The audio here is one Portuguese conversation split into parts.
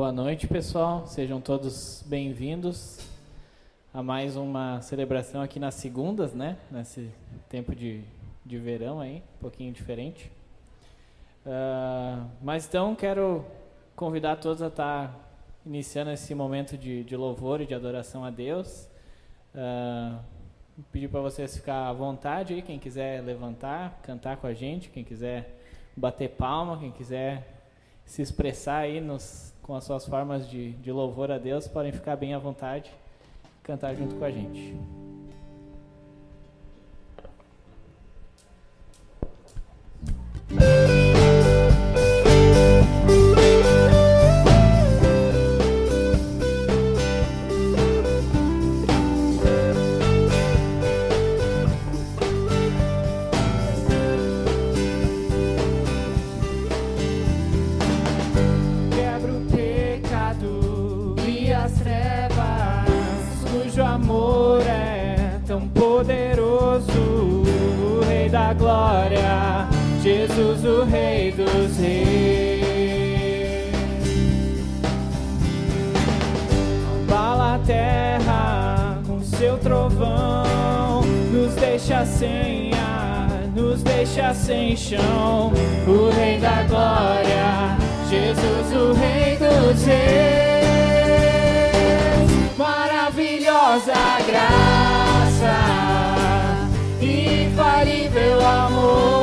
Boa noite, pessoal. Sejam todos bem-vindos a mais uma celebração aqui nas segundas, né? Nesse tempo de, de verão aí, um pouquinho diferente. Uh, mas então quero convidar todos a estar tá iniciando esse momento de, de louvor e de adoração a Deus. Uh, pedir para vocês ficar à vontade aí, quem quiser levantar, cantar com a gente, quem quiser bater palma, quem quiser se expressar aí nos, com as suas formas de, de louvor a Deus, podem ficar bem à vontade, cantar junto com a gente. Ar, nos deixa sem chão. O Rei da Glória, Jesus, o Rei dos Reis. Maravilhosa graça, infalível amor.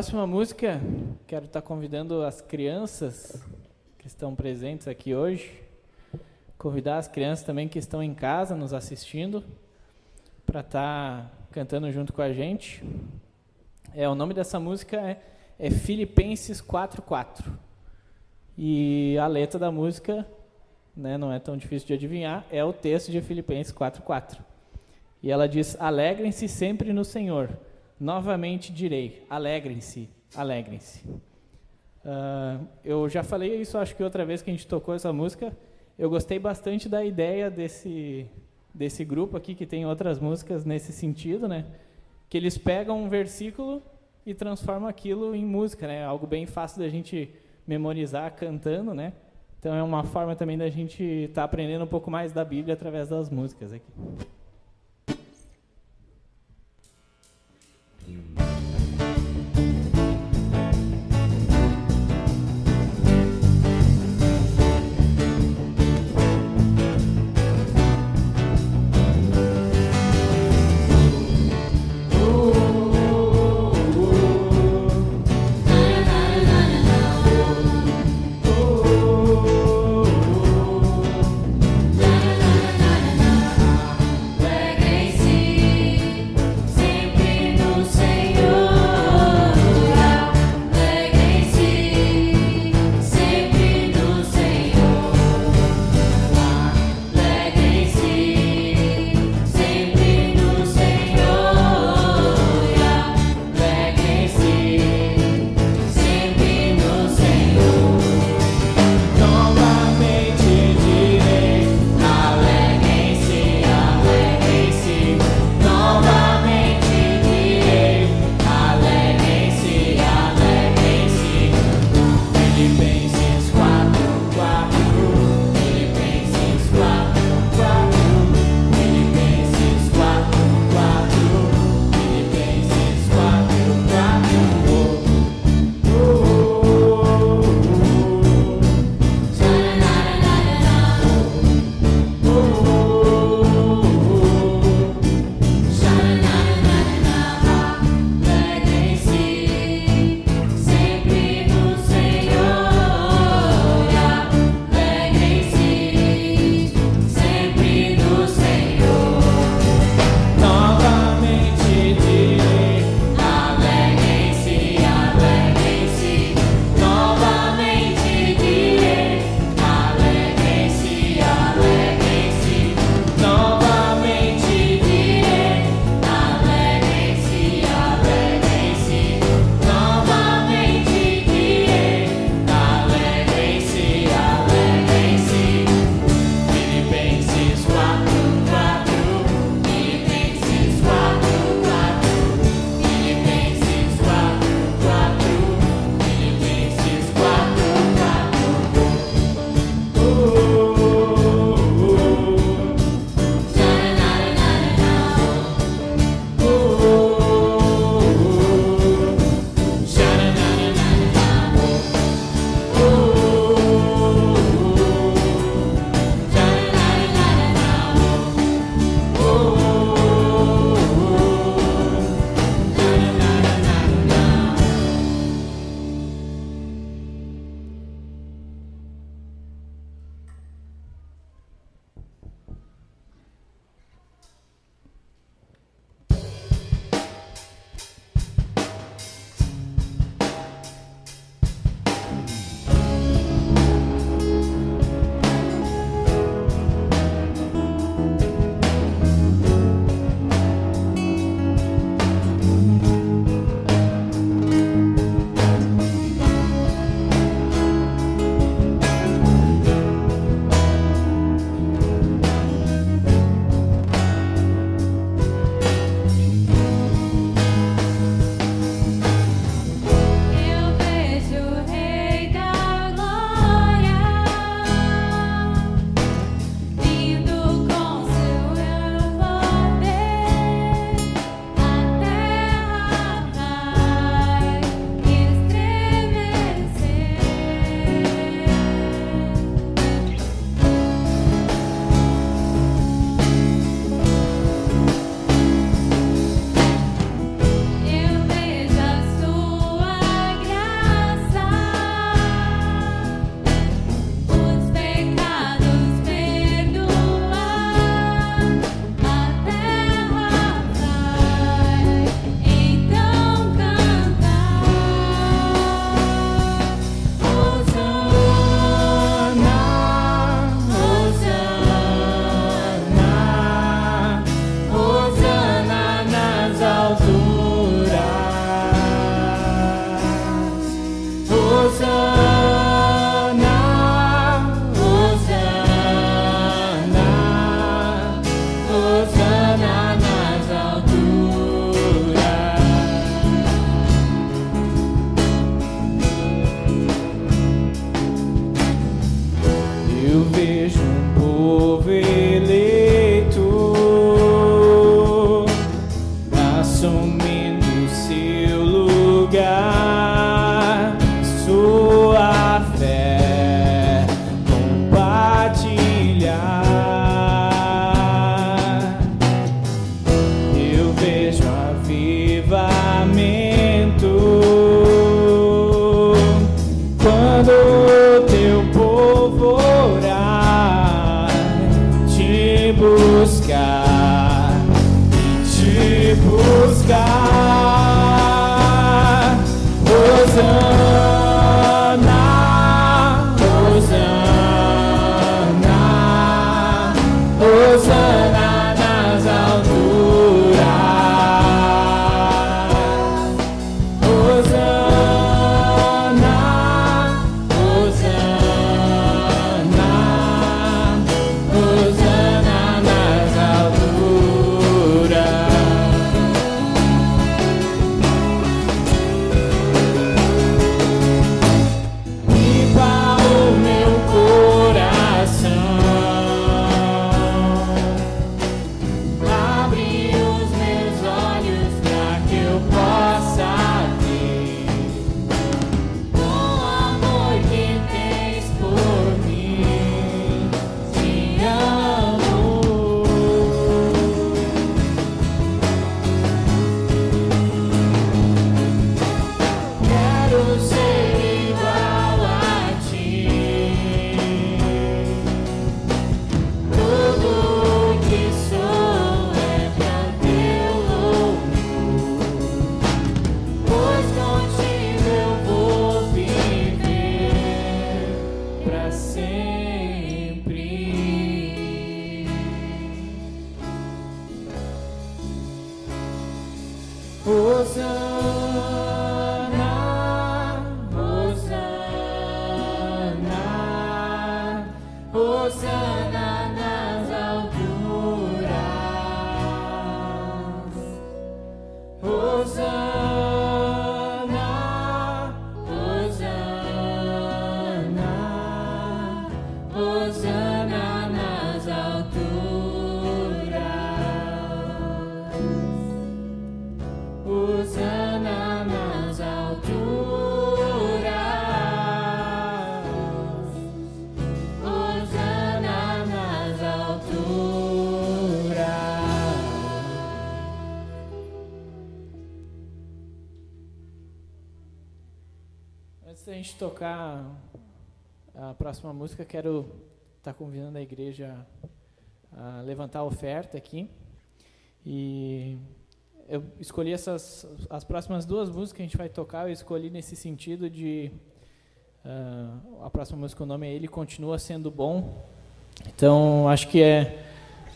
Próxima música, quero estar convidando as crianças que estão presentes aqui hoje, convidar as crianças também que estão em casa nos assistindo para estar tá cantando junto com a gente. É, o nome dessa música é, é Filipenses 4.4. E a letra da música, né, não é tão difícil de adivinhar, é o texto de Filipenses 4.4. E ela diz, alegrem-se sempre no Senhor. Novamente direi, alegrem-se, alegrem-se. Uh, eu já falei isso, acho que outra vez que a gente tocou essa música, eu gostei bastante da ideia desse, desse grupo aqui, que tem outras músicas nesse sentido, né? Que eles pegam um versículo e transformam aquilo em música, né? Algo bem fácil da gente memorizar cantando, né? Então é uma forma também da gente estar tá aprendendo um pouco mais da Bíblia através das músicas aqui. you. Seja um povo. Gente tocar a próxima música, quero estar tá convidando a igreja a levantar a oferta aqui. E eu escolhi essas as próximas duas músicas que a gente vai tocar, eu escolhi nesse sentido de uh, a próxima música o nome é Ele continua sendo bom. Então, acho que é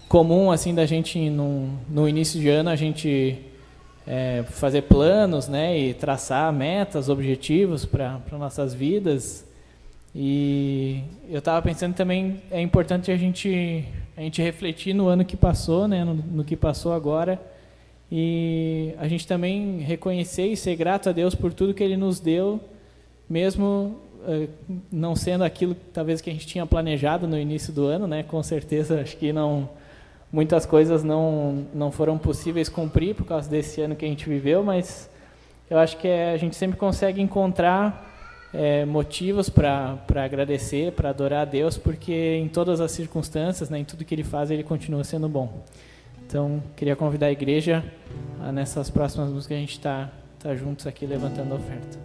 comum assim da gente no, no início de ano a gente é, fazer planos, né, e traçar metas, objetivos para nossas vidas. E eu estava pensando também é importante a gente a gente refletir no ano que passou, né, no, no, que passou agora, e a gente também reconhecer e ser grato a Deus por tudo que Ele nos deu, mesmo uh, não sendo aquilo talvez que a gente tinha planejado no início do ano, né? Com certeza, acho que não muitas coisas não, não foram possíveis cumprir por causa desse ano que a gente viveu, mas eu acho que é, a gente sempre consegue encontrar é, motivos para agradecer, para adorar a Deus, porque em todas as circunstâncias, né, em tudo que Ele faz, Ele continua sendo bom. Então, queria convidar a igreja a, nessas próximas músicas a gente está tá juntos aqui levantando a oferta.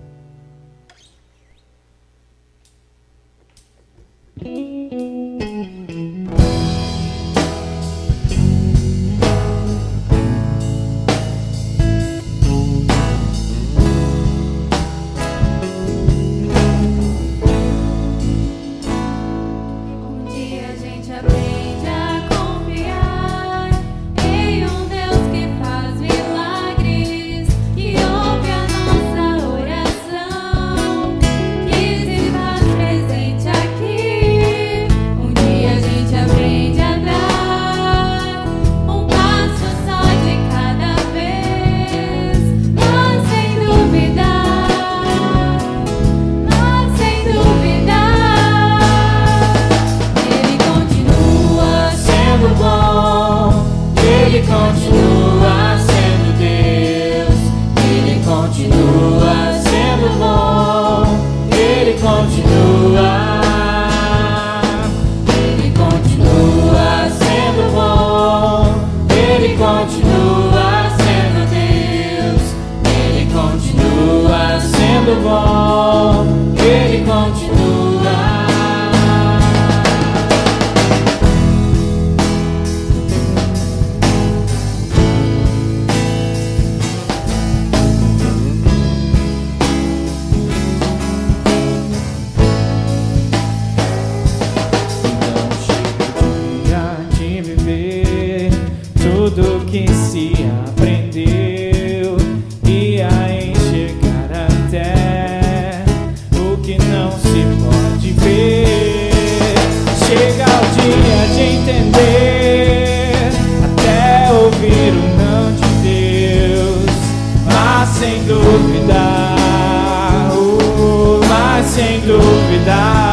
Por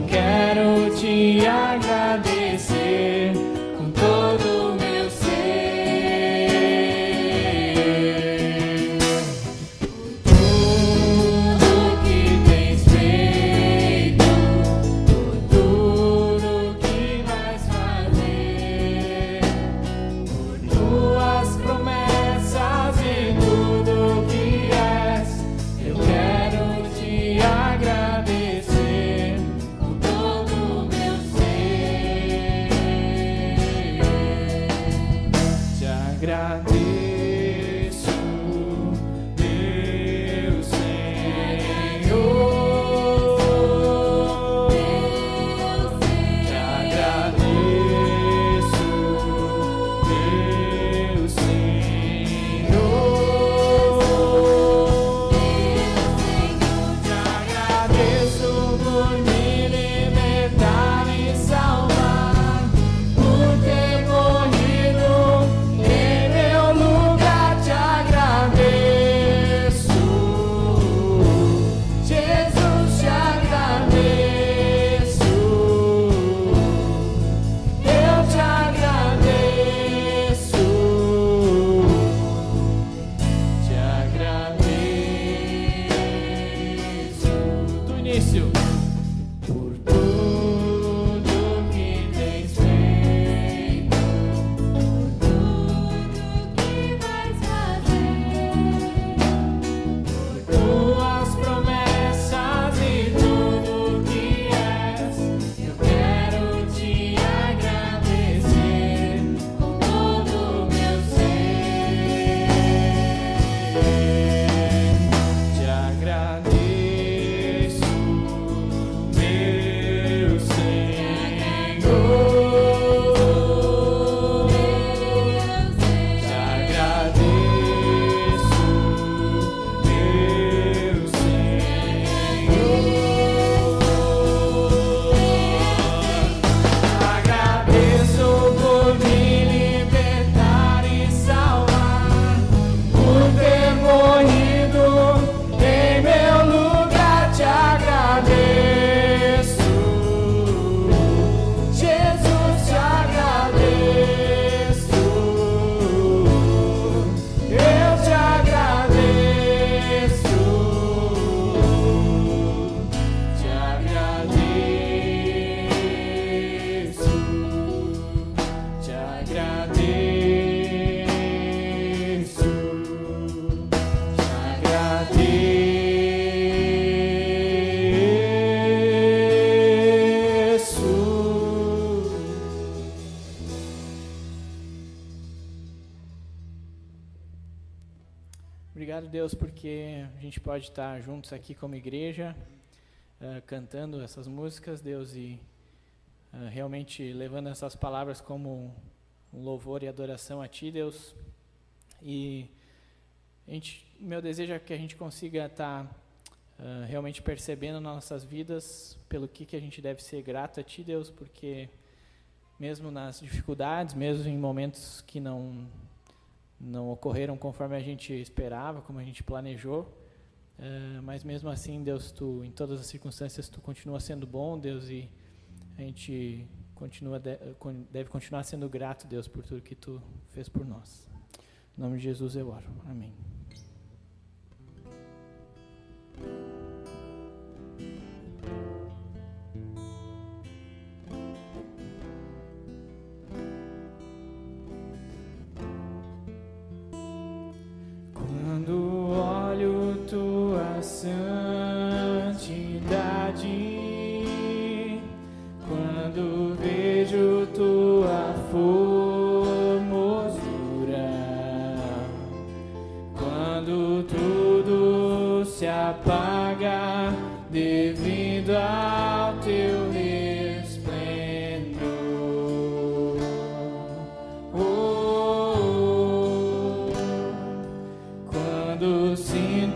ter morrido em meu Obrigado, Deus, porque a gente pode estar juntos aqui como igreja, uh, cantando essas músicas, Deus, e uh, realmente levando essas palavras como um louvor e adoração a Ti, Deus. E a gente, meu desejo é que a gente consiga estar uh, realmente percebendo nas nossas vidas pelo que, que a gente deve ser grato a Ti, Deus, porque mesmo nas dificuldades, mesmo em momentos que não não ocorreram conforme a gente esperava, como a gente planejou. Uh, mas mesmo assim, Deus, tu, em todas as circunstâncias, tu continua sendo bom, Deus, e a gente continua de, deve continuar sendo grato, Deus, por tudo que tu fez por nós. Em nome de Jesus eu oro. Amém.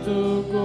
Tudo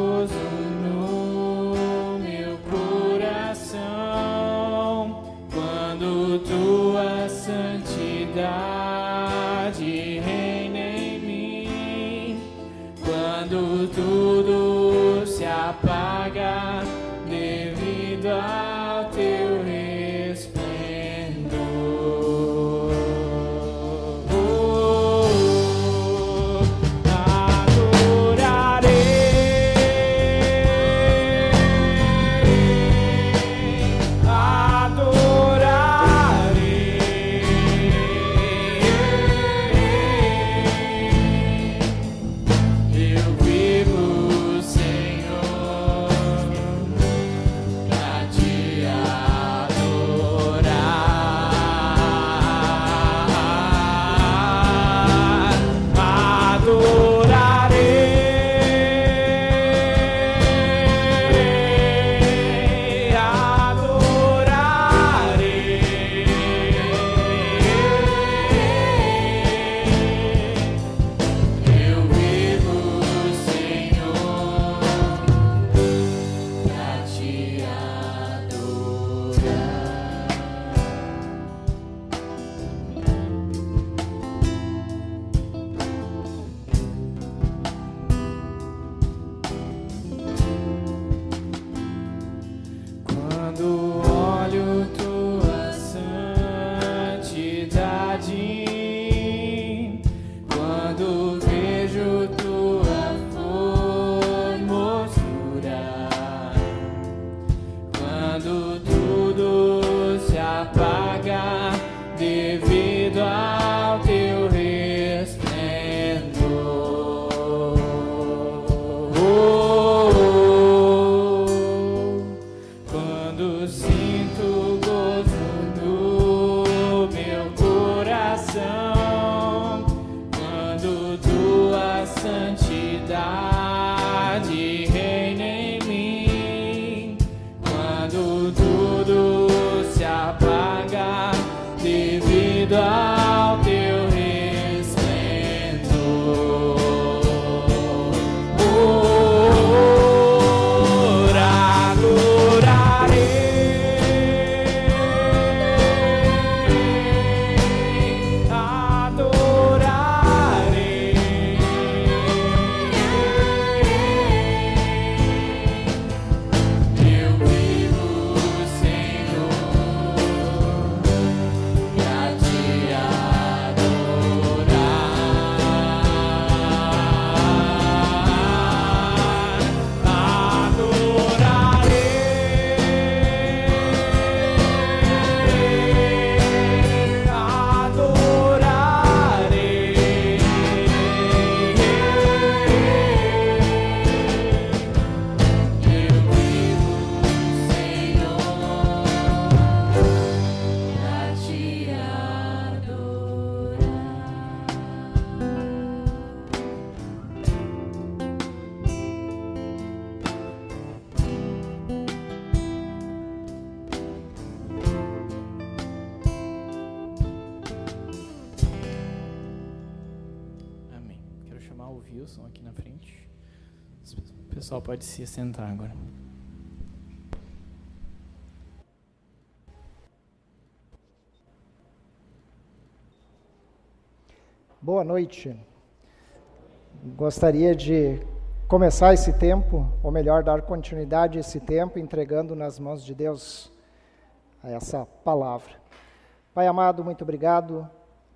pode se sentar agora. Boa noite. Gostaria de começar esse tempo, ou melhor, dar continuidade a esse tempo, entregando nas mãos de Deus essa palavra. Pai amado, muito obrigado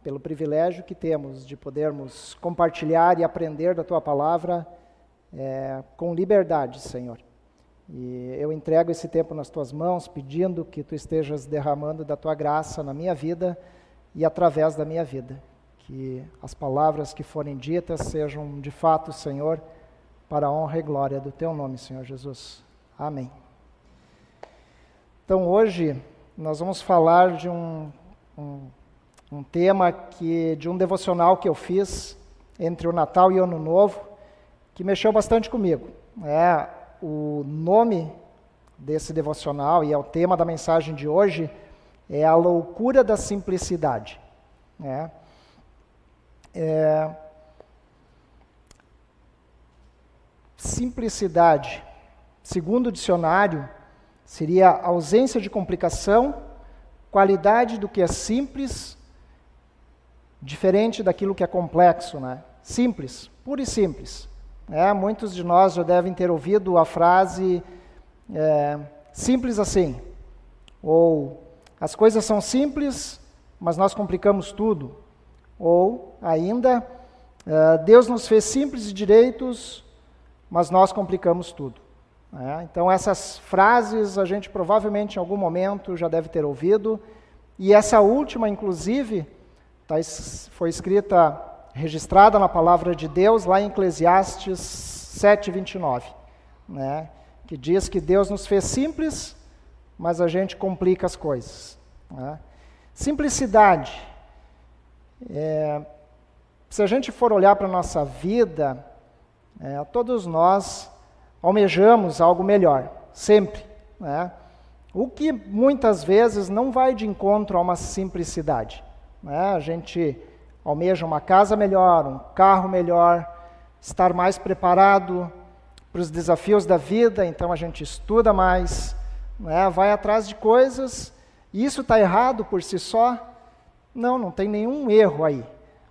pelo privilégio que temos de podermos compartilhar e aprender da tua palavra é, com liberdade, Senhor. E eu entrego esse tempo nas tuas mãos, pedindo que tu estejas derramando da tua graça na minha vida e através da minha vida. Que as palavras que forem ditas sejam de fato, Senhor, para a honra e glória do teu nome, Senhor Jesus. Amém. Então hoje nós vamos falar de um, um, um tema que de um devocional que eu fiz entre o Natal e o Ano Novo, que mexeu bastante comigo. É o nome desse devocional e é o tema da mensagem de hoje é a loucura da simplicidade. É, é, simplicidade, segundo o dicionário, seria ausência de complicação, qualidade do que é simples, diferente daquilo que é complexo, né? Simples, puro e simples. É, muitos de nós já devem ter ouvido a frase é, simples assim, ou as coisas são simples, mas nós complicamos tudo, ou ainda é, Deus nos fez simples e direitos, mas nós complicamos tudo. É, então, essas frases a gente provavelmente em algum momento já deve ter ouvido, e essa última, inclusive, tá, foi escrita, registrada na palavra de Deus lá em Eclesiastes 7, 29, né, que diz que Deus nos fez simples, mas a gente complica as coisas. Né. Simplicidade. É, se a gente for olhar para a nossa vida, é, todos nós almejamos algo melhor, sempre. Né? O que muitas vezes não vai de encontro a uma simplicidade. Né? A gente almeja uma casa melhor, um carro melhor, estar mais preparado para os desafios da vida, então a gente estuda mais, né? vai atrás de coisas. E isso está errado por si só? Não, não tem nenhum erro aí.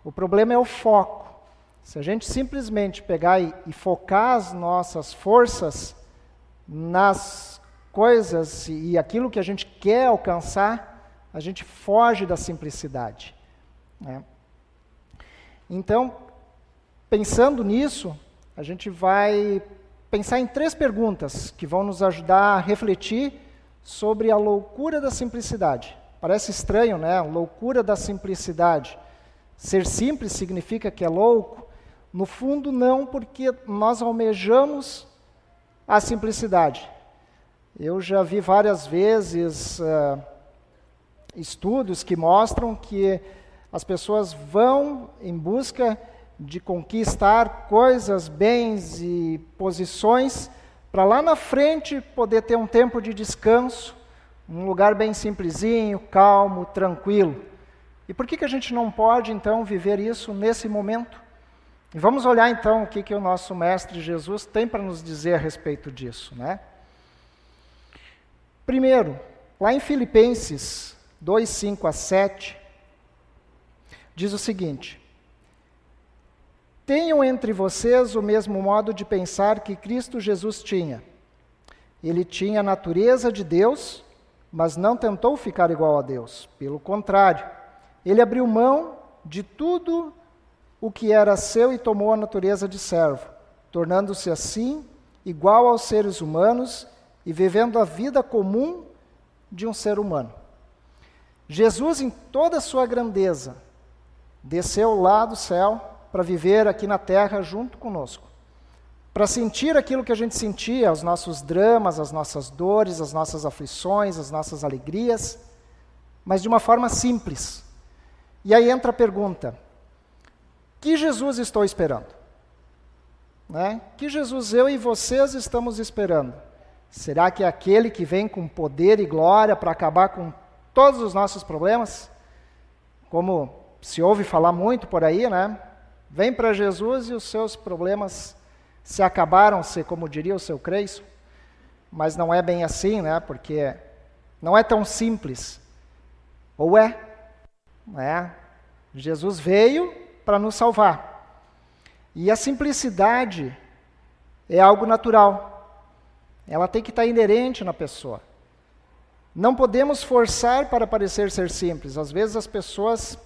O problema é o foco. Se a gente simplesmente pegar e, e focar as nossas forças nas coisas e, e aquilo que a gente quer alcançar, a gente foge da simplicidade. Né? Então, pensando nisso, a gente vai pensar em três perguntas que vão nos ajudar a refletir sobre a loucura da simplicidade. Parece estranho, né? Loucura da simplicidade. Ser simples significa que é louco? No fundo, não, porque nós almejamos a simplicidade. Eu já vi várias vezes uh, estudos que mostram que as pessoas vão em busca de conquistar coisas, bens e posições para lá na frente poder ter um tempo de descanso, um lugar bem simplesinho, calmo, tranquilo. E por que, que a gente não pode então viver isso nesse momento? E vamos olhar então o que, que o nosso Mestre Jesus tem para nos dizer a respeito disso. Né? Primeiro, lá em Filipenses 2, 5 a 7, diz o seguinte: Tenham entre vocês o mesmo modo de pensar que Cristo Jesus tinha. Ele tinha a natureza de Deus, mas não tentou ficar igual a Deus. Pelo contrário, ele abriu mão de tudo o que era seu e tomou a natureza de servo, tornando-se assim igual aos seres humanos e vivendo a vida comum de um ser humano. Jesus, em toda a sua grandeza, desceu lá do céu para viver aqui na terra junto conosco, para sentir aquilo que a gente sentia, os nossos dramas, as nossas dores, as nossas aflições, as nossas alegrias, mas de uma forma simples. E aí entra a pergunta: que Jesus estou esperando? Né? Que Jesus eu e vocês estamos esperando? Será que é aquele que vem com poder e glória para acabar com todos os nossos problemas? Como se ouve falar muito por aí, né? vem para Jesus e os seus problemas se acabaram, se como diria o seu Creio, mas não é bem assim, né? Porque não é tão simples. Ou é? é? Jesus veio para nos salvar. E a simplicidade é algo natural. Ela tem que estar inerente na pessoa. Não podemos forçar para parecer ser simples. Às vezes as pessoas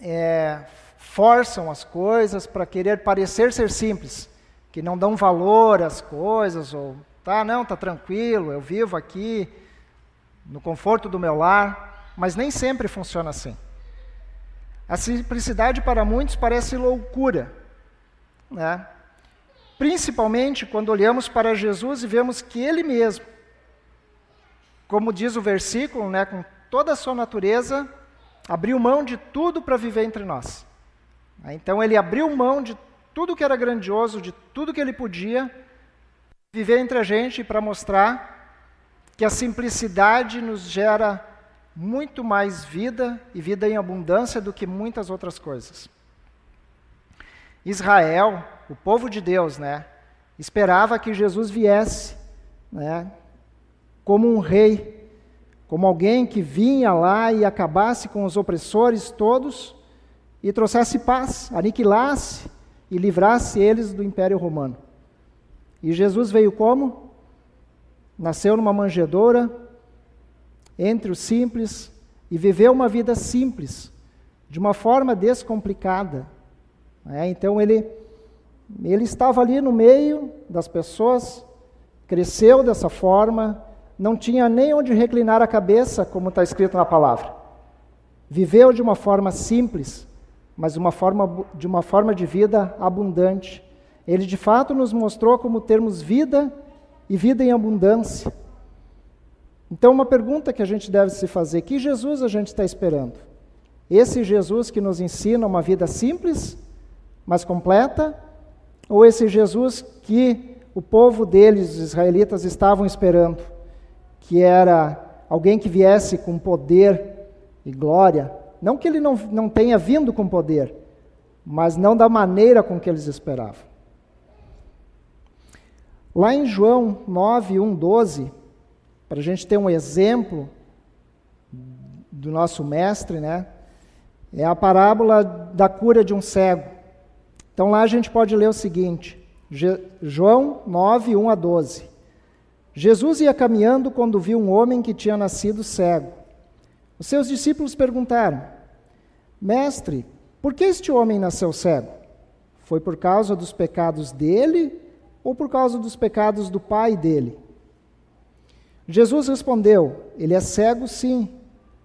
é, forçam as coisas para querer parecer ser simples, que não dão valor às coisas, ou tá, não, tá tranquilo, eu vivo aqui no conforto do meu lar, mas nem sempre funciona assim. A simplicidade para muitos parece loucura, né? Principalmente quando olhamos para Jesus e vemos que Ele mesmo, como diz o versículo, né, com toda a sua natureza, abriu mão de tudo para viver entre nós. Então ele abriu mão de tudo que era grandioso, de tudo que ele podia, viver entre a gente para mostrar que a simplicidade nos gera muito mais vida e vida em abundância do que muitas outras coisas. Israel, o povo de Deus, né, esperava que Jesus viesse, né, como um rei, como alguém que vinha lá e acabasse com os opressores todos e trouxesse paz, aniquilasse e livrasse eles do Império Romano. E Jesus veio como? Nasceu numa manjedoura, entre os simples, e viveu uma vida simples, de uma forma descomplicada. É, então ele, ele estava ali no meio das pessoas, cresceu dessa forma, não tinha nem onde reclinar a cabeça, como está escrito na palavra. Viveu de uma forma simples, mas uma forma, de uma forma de vida abundante. Ele de fato nos mostrou como termos vida e vida em abundância. Então, uma pergunta que a gente deve se fazer: que Jesus a gente está esperando? Esse Jesus que nos ensina uma vida simples, mas completa? Ou esse Jesus que o povo deles, os israelitas, estavam esperando? Que era alguém que viesse com poder e glória. Não que ele não, não tenha vindo com poder, mas não da maneira com que eles esperavam. Lá em João 9, 1, 12, para a gente ter um exemplo do nosso mestre, né? É a parábola da cura de um cego. Então lá a gente pode ler o seguinte: João 9, 1 a 12. Jesus ia caminhando quando viu um homem que tinha nascido cego. Os seus discípulos perguntaram: Mestre, por que este homem nasceu cego? Foi por causa dos pecados dele ou por causa dos pecados do pai dele? Jesus respondeu: Ele é cego, sim,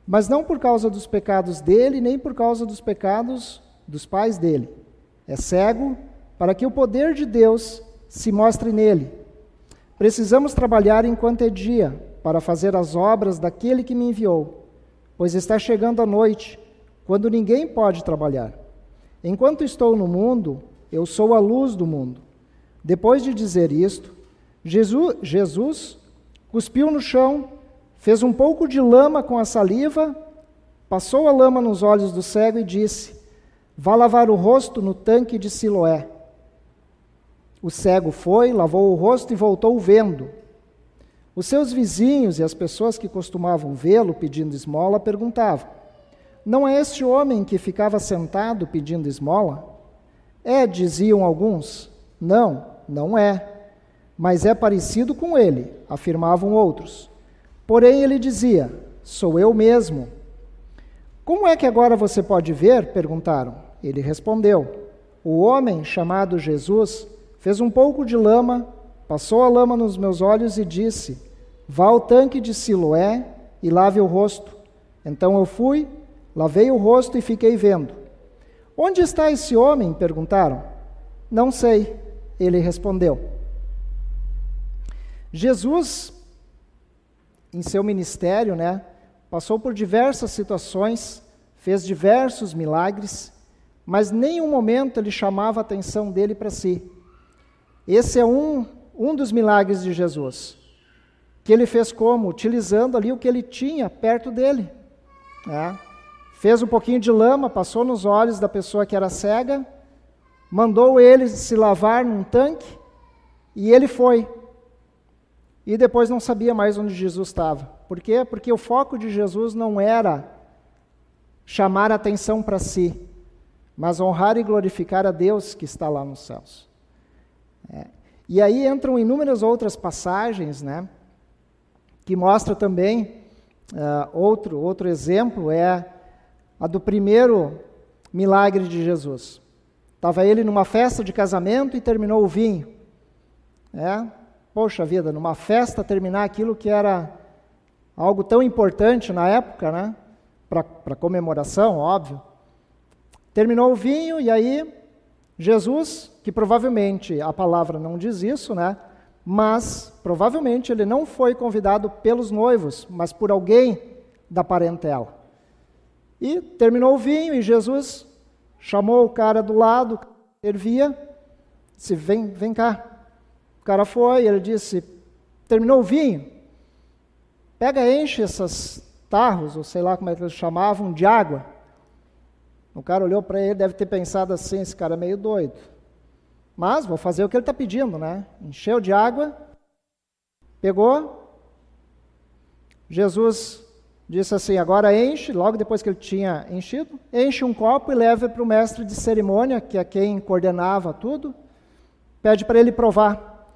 mas não por causa dos pecados dele, nem por causa dos pecados dos pais dele. É cego para que o poder de Deus se mostre nele Precisamos trabalhar enquanto é dia, para fazer as obras daquele que me enviou, pois está chegando a noite, quando ninguém pode trabalhar. Enquanto estou no mundo, eu sou a luz do mundo. Depois de dizer isto, Jesus, Jesus cuspiu no chão, fez um pouco de lama com a saliva, passou a lama nos olhos do cego e disse: Vá lavar o rosto no tanque de Siloé. O cego foi, lavou o rosto e voltou vendo. Os seus vizinhos e as pessoas que costumavam vê-lo pedindo esmola perguntavam: Não é este homem que ficava sentado pedindo esmola? É, diziam alguns. Não, não é. Mas é parecido com ele, afirmavam outros. Porém ele dizia: Sou eu mesmo. Como é que agora você pode ver? perguntaram. Ele respondeu: O homem chamado Jesus Fez um pouco de lama, passou a lama nos meus olhos e disse: Vá ao tanque de Siloé e lave o rosto. Então eu fui, lavei o rosto e fiquei vendo. Onde está esse homem? perguntaram. Não sei, ele respondeu. Jesus, em seu ministério, né, passou por diversas situações, fez diversos milagres, mas nenhum momento ele chamava a atenção dele para si. Esse é um, um dos milagres de Jesus. Que ele fez como? Utilizando ali o que ele tinha perto dele. Né? Fez um pouquinho de lama, passou nos olhos da pessoa que era cega mandou ele se lavar num tanque e ele foi. E depois não sabia mais onde Jesus estava. Por quê? Porque o foco de Jesus não era chamar atenção para si, mas honrar e glorificar a Deus que está lá nos céus. É. E aí entram inúmeras outras passagens, né, que mostra também uh, outro outro exemplo é a do primeiro milagre de Jesus. Estava ele numa festa de casamento e terminou o vinho. É, poxa vida, numa festa terminar aquilo que era algo tão importante na época, né? Para comemoração, óbvio. Terminou o vinho e aí Jesus, que provavelmente a palavra não diz isso, né? Mas provavelmente ele não foi convidado pelos noivos, mas por alguém da parentela. E terminou o vinho e Jesus chamou o cara do lado, servia, disse: Vem, vem cá. O cara foi, ele disse: Terminou o vinho? Pega, enche esses tarros, ou sei lá como é que eles chamavam, de água. O cara olhou para ele, deve ter pensado assim: esse cara é meio doido. Mas vou fazer o que ele está pedindo, né? Encheu de água, pegou. Jesus disse assim: agora enche, logo depois que ele tinha enchido, enche um copo e leva para o mestre de cerimônia, que é quem coordenava tudo, pede para ele provar.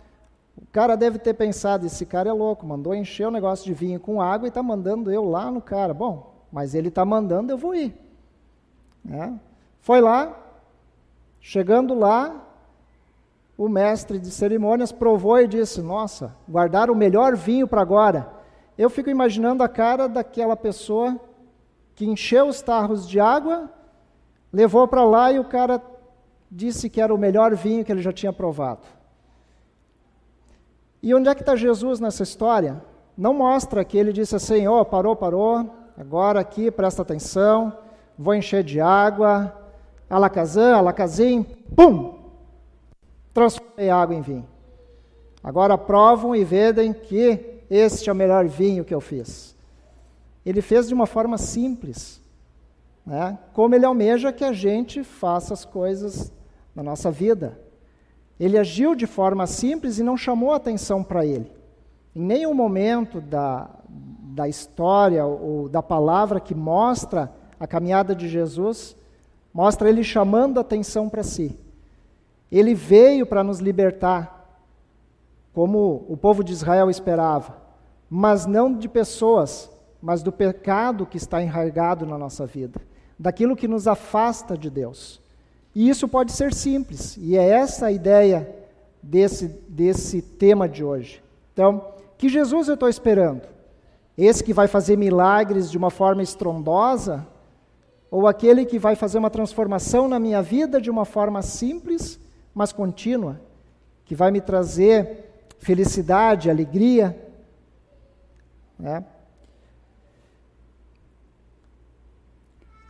O cara deve ter pensado: esse cara é louco, mandou encher o negócio de vinho com água e está mandando eu lá no cara. Bom, mas ele está mandando, eu vou ir. É. Foi lá, chegando lá, o mestre de cerimônias provou e disse: Nossa, guardaram o melhor vinho para agora. Eu fico imaginando a cara daquela pessoa que encheu os tarros de água, levou para lá e o cara disse que era o melhor vinho que ele já tinha provado. E onde é que está Jesus nessa história? Não mostra que ele disse assim: ó, oh, parou, parou, agora aqui presta atenção, vou encher de água, alacazam, alacazim, pum! Transformei água em vinho. Agora provam e vedem que este é o melhor vinho que eu fiz. Ele fez de uma forma simples, né? como ele almeja que a gente faça as coisas na nossa vida. Ele agiu de forma simples e não chamou atenção para ele. Em nenhum momento da, da história ou da palavra que mostra a caminhada de Jesus, mostra ele chamando atenção para si. Ele veio para nos libertar, como o povo de Israel esperava mas não de pessoas, mas do pecado que está enraizado na nossa vida, daquilo que nos afasta de Deus. E isso pode ser simples, e é essa a ideia desse, desse tema de hoje. Então, que Jesus eu estou esperando? Esse que vai fazer milagres de uma forma estrondosa? Ou aquele que vai fazer uma transformação na minha vida de uma forma simples, mas contínua? Que vai me trazer felicidade, alegria, né?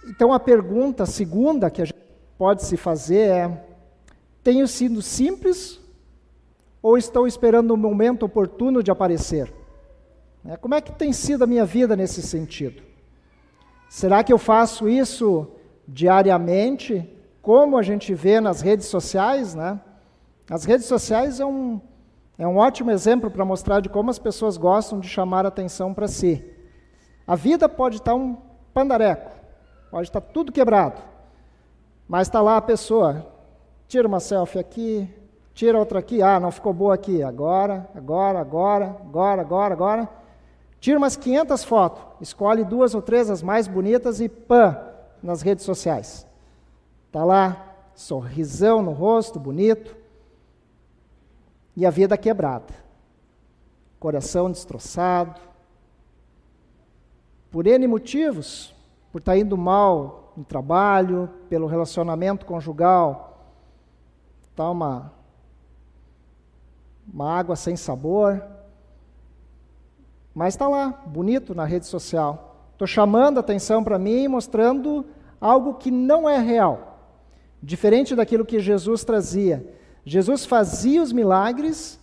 Então a pergunta segunda que a gente pode se fazer é: tenho sido simples ou estou esperando o momento oportuno de aparecer? Né? Como é que tem sido a minha vida nesse sentido? Será que eu faço isso diariamente, como a gente vê nas redes sociais, né? As redes sociais é um, é um ótimo exemplo para mostrar de como as pessoas gostam de chamar atenção para si. A vida pode estar um pandareco, pode estar tudo quebrado, mas está lá a pessoa, tira uma selfie aqui, tira outra aqui, ah, não ficou boa aqui, agora, agora, agora, agora, agora, agora. Tira umas 500 fotos, escolhe duas ou três as mais bonitas e pã, nas redes sociais. Está lá, sorrisão no rosto, bonito. E a vida quebrada, coração destroçado, por N motivos, por estar indo mal no trabalho, pelo relacionamento conjugal, está uma, uma água sem sabor, mas está lá, bonito na rede social. Estou chamando atenção para mim, mostrando algo que não é real, diferente daquilo que Jesus trazia Jesus fazia os milagres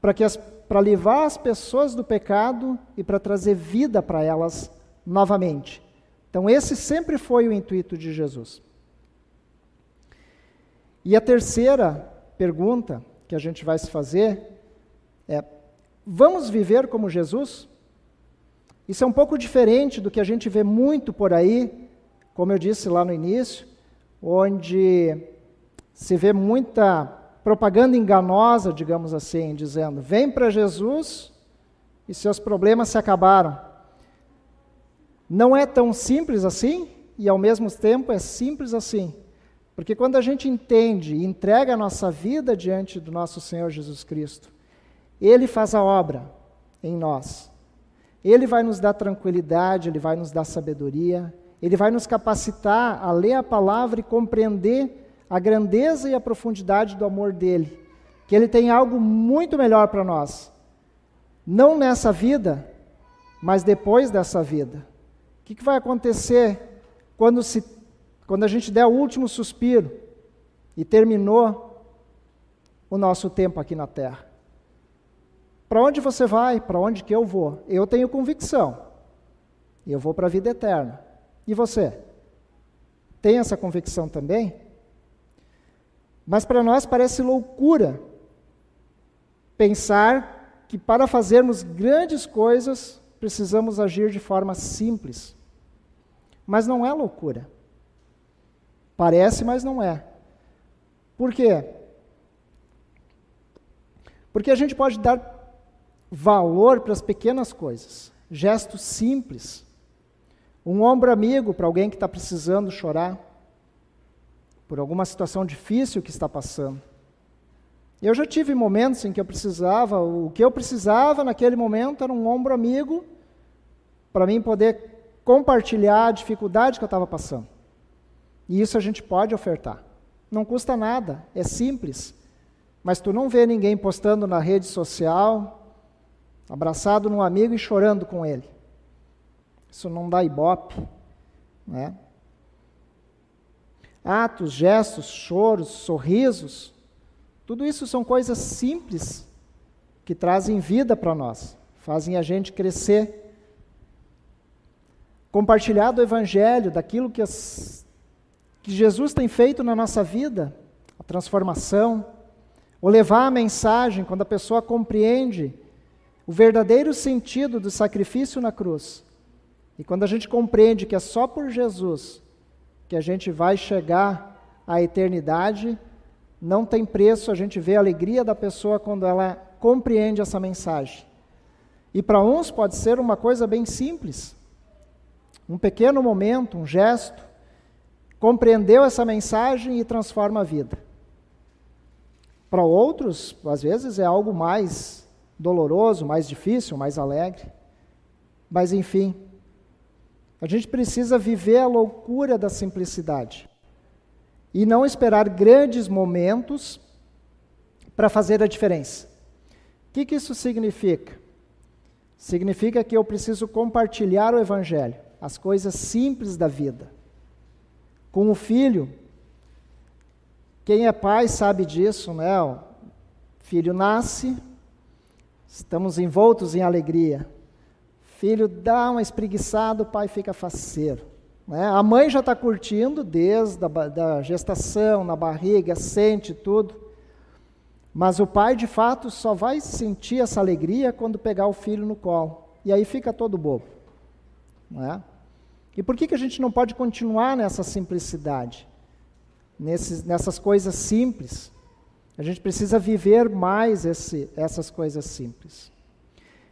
para que para livrar as pessoas do pecado e para trazer vida para elas novamente. Então esse sempre foi o intuito de Jesus. E a terceira pergunta que a gente vai se fazer é: vamos viver como Jesus? Isso é um pouco diferente do que a gente vê muito por aí, como eu disse lá no início, onde se vê muita propaganda enganosa, digamos assim, dizendo: vem para Jesus e seus problemas se acabaram. Não é tão simples assim e ao mesmo tempo é simples assim. Porque quando a gente entende e entrega a nossa vida diante do nosso Senhor Jesus Cristo, Ele faz a obra em nós. Ele vai nos dar tranquilidade, Ele vai nos dar sabedoria, Ele vai nos capacitar a ler a palavra e compreender a grandeza e a profundidade do amor dele. Que Ele tem algo muito melhor para nós. Não nessa vida, mas depois dessa vida que, que vai acontecer quando, se, quando a gente der o último suspiro e terminou o nosso tempo aqui na Terra? Para onde você vai? Para onde que eu vou? Eu tenho convicção. Eu vou para a vida eterna. E você? Tem essa convicção também? Mas para nós parece loucura pensar que para fazermos grandes coisas precisamos agir de forma simples. Mas não é loucura. Parece, mas não é. Por quê? Porque a gente pode dar valor para as pequenas coisas, gestos simples. Um ombro amigo para alguém que está precisando chorar, por alguma situação difícil que está passando. Eu já tive momentos em que eu precisava, o que eu precisava naquele momento era um ombro amigo para mim poder compartilhar a dificuldade que eu estava passando. E isso a gente pode ofertar. Não custa nada, é simples. Mas tu não vê ninguém postando na rede social, abraçado num amigo e chorando com ele. Isso não dá ibope, né? Atos, gestos, choros, sorrisos, tudo isso são coisas simples que trazem vida para nós, fazem a gente crescer compartilhar do Evangelho, daquilo que, as, que Jesus tem feito na nossa vida, a transformação, ou levar a mensagem quando a pessoa compreende o verdadeiro sentido do sacrifício na cruz. E quando a gente compreende que é só por Jesus que a gente vai chegar à eternidade, não tem preço a gente vê a alegria da pessoa quando ela compreende essa mensagem. E para uns pode ser uma coisa bem simples. Um pequeno momento, um gesto, compreendeu essa mensagem e transforma a vida. Para outros, às vezes é algo mais doloroso, mais difícil, mais alegre. Mas enfim, a gente precisa viver a loucura da simplicidade e não esperar grandes momentos para fazer a diferença. O que, que isso significa? Significa que eu preciso compartilhar o Evangelho as coisas simples da vida. Com o filho, quem é pai sabe disso, né? O filho nasce, estamos envoltos em alegria. Filho dá uma espreguiçada, o pai fica faceiro. Né? A mãe já está curtindo desde a da gestação, na barriga, sente tudo. Mas o pai, de fato, só vai sentir essa alegria quando pegar o filho no colo. E aí fica todo bobo. Não é? E por que, que a gente não pode continuar nessa simplicidade? Nesses, nessas coisas simples? A gente precisa viver mais esse, essas coisas simples.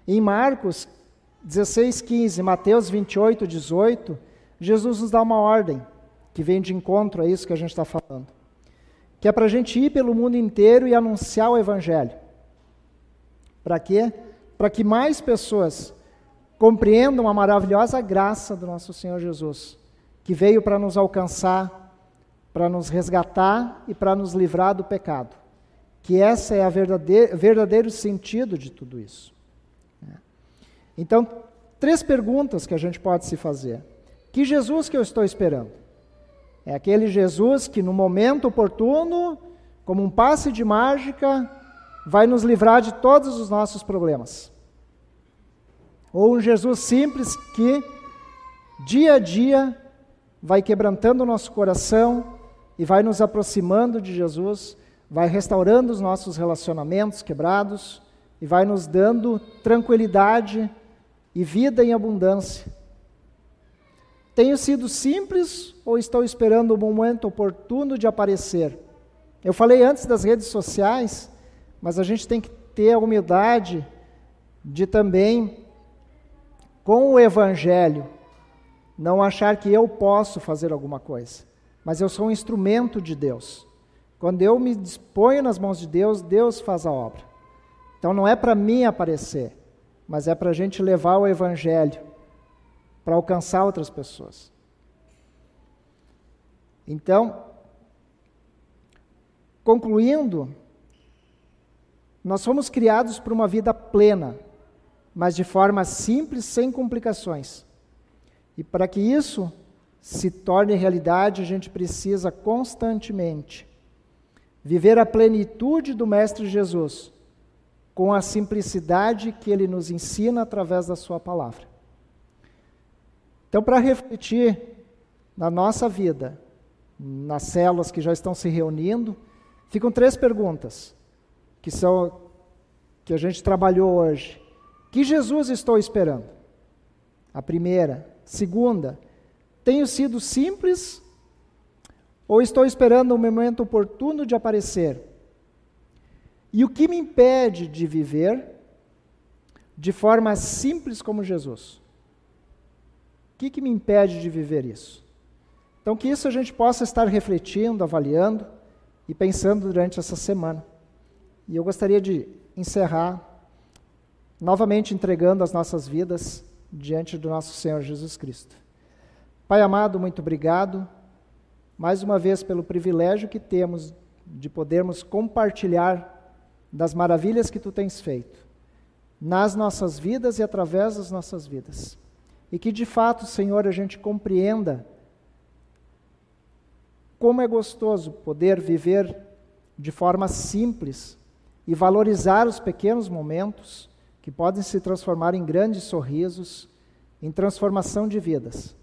Em Marcos 16, 15, Mateus 28, 18, Jesus nos dá uma ordem que vem de encontro a isso que a gente está falando. Que é para a gente ir pelo mundo inteiro e anunciar o Evangelho. Para quê? Para que mais pessoas compreendam a maravilhosa graça do nosso Senhor Jesus, que veio para nos alcançar, para nos resgatar e para nos livrar do pecado. Que essa é a verdadeiro, verdadeiro sentido de tudo isso. Então, três perguntas que a gente pode se fazer. Que Jesus que eu estou esperando? É aquele Jesus que no momento oportuno, como um passe de mágica, vai nos livrar de todos os nossos problemas. Ou um Jesus simples que, dia a dia, vai quebrantando o nosso coração, e vai nos aproximando de Jesus, vai restaurando os nossos relacionamentos quebrados e vai nos dando tranquilidade e vida em abundância. Tenho sido simples ou estou esperando o momento oportuno de aparecer? Eu falei antes das redes sociais, mas a gente tem que ter a humildade de também, com o Evangelho, não achar que eu posso fazer alguma coisa, mas eu sou um instrumento de Deus. Quando eu me disponho nas mãos de Deus, Deus faz a obra. Então não é para mim aparecer, mas é para a gente levar o Evangelho para alcançar outras pessoas. Então, concluindo, nós fomos criados para uma vida plena, mas de forma simples, sem complicações. E para que isso se torne realidade, a gente precisa constantemente viver a plenitude do Mestre Jesus, com a simplicidade que ele nos ensina através da Sua palavra. Então, para refletir na nossa vida, nas células que já estão se reunindo, ficam três perguntas que são que a gente trabalhou hoje. Que Jesus estou esperando? A primeira, segunda, tenho sido simples ou estou esperando o momento oportuno de aparecer? E o que me impede de viver de forma simples como Jesus? O que, que me impede de viver isso? Então, que isso a gente possa estar refletindo, avaliando e pensando durante essa semana. E eu gostaria de encerrar novamente entregando as nossas vidas diante do nosso Senhor Jesus Cristo. Pai amado, muito obrigado mais uma vez pelo privilégio que temos de podermos compartilhar das maravilhas que tu tens feito nas nossas vidas e através das nossas vidas. E que de fato, Senhor, a gente compreenda como é gostoso poder viver de forma simples e valorizar os pequenos momentos que podem se transformar em grandes sorrisos, em transformação de vidas.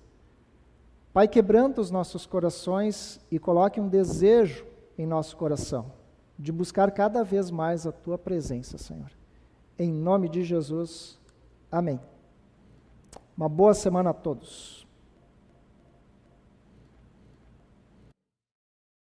Pai, quebranta os nossos corações e coloque um desejo em nosso coração de buscar cada vez mais a tua presença, Senhor. Em nome de Jesus, amém. Uma boa semana a todos.